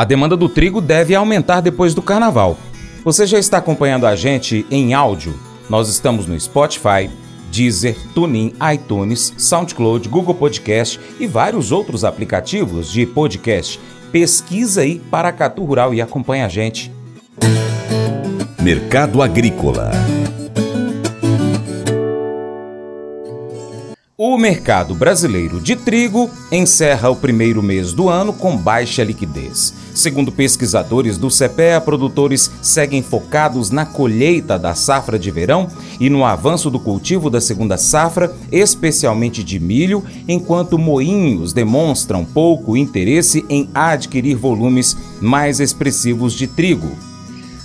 A demanda do trigo deve aumentar depois do carnaval. Você já está acompanhando a gente em áudio? Nós estamos no Spotify, Deezer, TuneIn, iTunes, SoundCloud, Google Podcast e vários outros aplicativos de podcast. Pesquisa aí Paracatu Rural e acompanha a gente. Mercado Agrícola O mercado brasileiro de trigo encerra o primeiro mês do ano com baixa liquidez. Segundo pesquisadores do CPEA, produtores seguem focados na colheita da safra de verão e no avanço do cultivo da segunda safra, especialmente de milho, enquanto moinhos demonstram pouco interesse em adquirir volumes mais expressivos de trigo.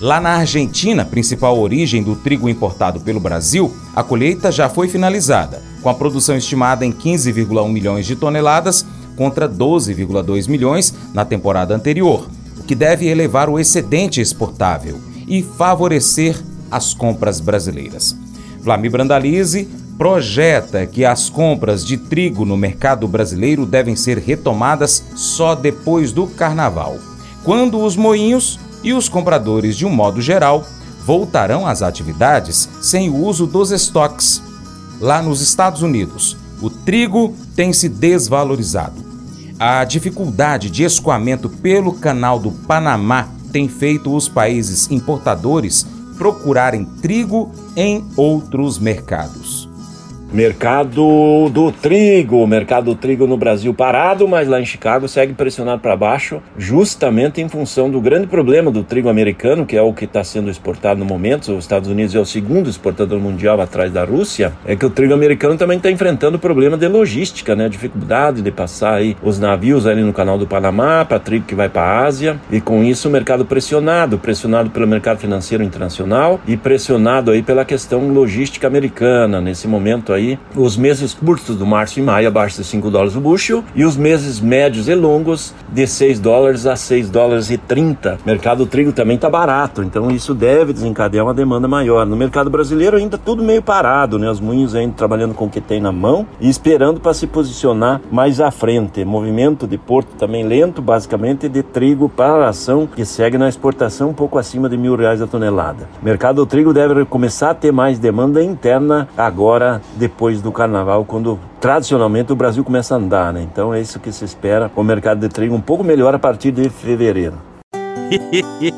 Lá na Argentina, principal origem do trigo importado pelo Brasil, a colheita já foi finalizada, com a produção estimada em 15,1 milhões de toneladas contra 12,2 milhões na temporada anterior, o que deve elevar o excedente exportável e favorecer as compras brasileiras. Flamir Brandalize projeta que as compras de trigo no mercado brasileiro devem ser retomadas só depois do carnaval, quando os moinhos e os compradores, de um modo geral, voltarão às atividades sem o uso dos estoques. Lá nos Estados Unidos, o trigo tem se desvalorizado. A dificuldade de escoamento pelo Canal do Panamá tem feito os países importadores procurarem trigo em outros mercados. Mercado do trigo, mercado do trigo no Brasil parado, mas lá em Chicago segue pressionado para baixo, justamente em função do grande problema do trigo americano, que é o que está sendo exportado no momento. Os Estados Unidos é o segundo exportador mundial atrás da Rússia. É que o trigo americano também está enfrentando problema de logística, né? Dificuldade de passar aí os navios ali no Canal do Panamá para trigo que vai para a Ásia e com isso o mercado pressionado, pressionado pelo mercado financeiro internacional e pressionado aí pela questão logística americana nesse momento aí aí os meses curtos do março e maio abaixo de 5 dólares o bushel e os meses médios e longos de 6 dólares a 6 dólares e 30. O mercado do trigo também está barato, então isso deve desencadear uma demanda maior. No mercado brasileiro ainda tudo meio parado, né? Os moinhos ainda trabalhando com o que tem na mão e esperando para se posicionar mais à frente. Movimento de porto também lento, basicamente de trigo para a ação que segue na exportação um pouco acima de mil reais a tonelada. O mercado do trigo deve começar a ter mais demanda interna agora, depois do carnaval, quando tradicionalmente o Brasil começa a andar, né? Então é isso que se espera. O mercado de trigo um pouco melhor a partir de fevereiro.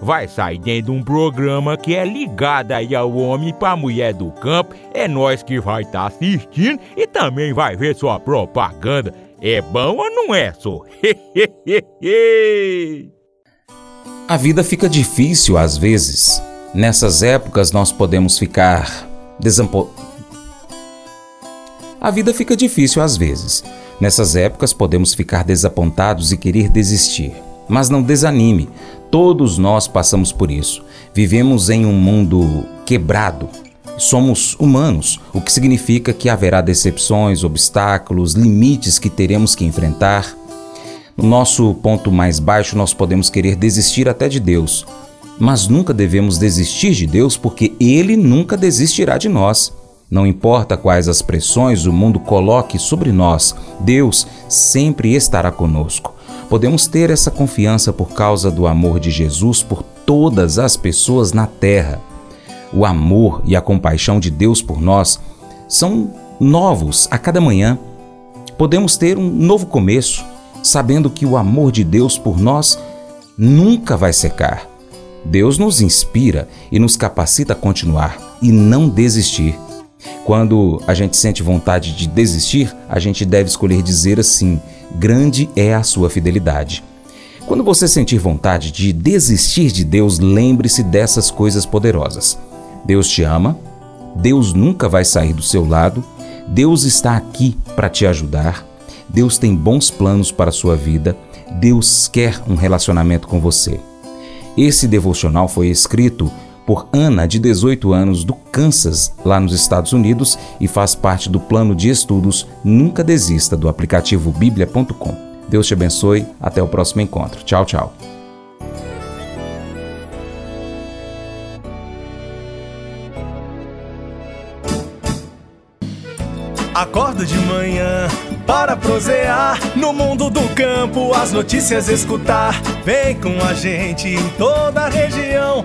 vai sair dentro de um programa que é ligado aí ao homem para mulher do campo. É nós que vai estar tá assistindo e também vai ver sua propaganda. É bom ou não é, só? A vida fica difícil às vezes. Nessas épocas nós podemos ficar desampo... A vida fica difícil às vezes. Nessas épocas podemos ficar desapontados e querer desistir. Mas não desanime. Todos nós passamos por isso. Vivemos em um mundo quebrado. Somos humanos, o que significa que haverá decepções, obstáculos, limites que teremos que enfrentar. No nosso ponto mais baixo, nós podemos querer desistir até de Deus, mas nunca devemos desistir de Deus porque Ele nunca desistirá de nós. Não importa quais as pressões o mundo coloque sobre nós, Deus sempre estará conosco. Podemos ter essa confiança por causa do amor de Jesus por todas as pessoas na terra. O amor e a compaixão de Deus por nós são novos a cada manhã. Podemos ter um novo começo, sabendo que o amor de Deus por nós nunca vai secar. Deus nos inspira e nos capacita a continuar e não desistir. Quando a gente sente vontade de desistir, a gente deve escolher dizer assim: grande é a sua fidelidade. Quando você sentir vontade de desistir de Deus, lembre-se dessas coisas poderosas. Deus te ama, Deus nunca vai sair do seu lado, Deus está aqui para te ajudar, Deus tem bons planos para a sua vida, Deus quer um relacionamento com você. Esse devocional foi escrito por Ana, de 18 anos, do Kansas, lá nos Estados Unidos, e faz parte do plano de estudos Nunca Desista do aplicativo bíblia.com. Deus te abençoe, até o próximo encontro. Tchau, tchau. Acordo de manhã para prosear no mundo do campo, as notícias escutar. Vem com a gente em toda a região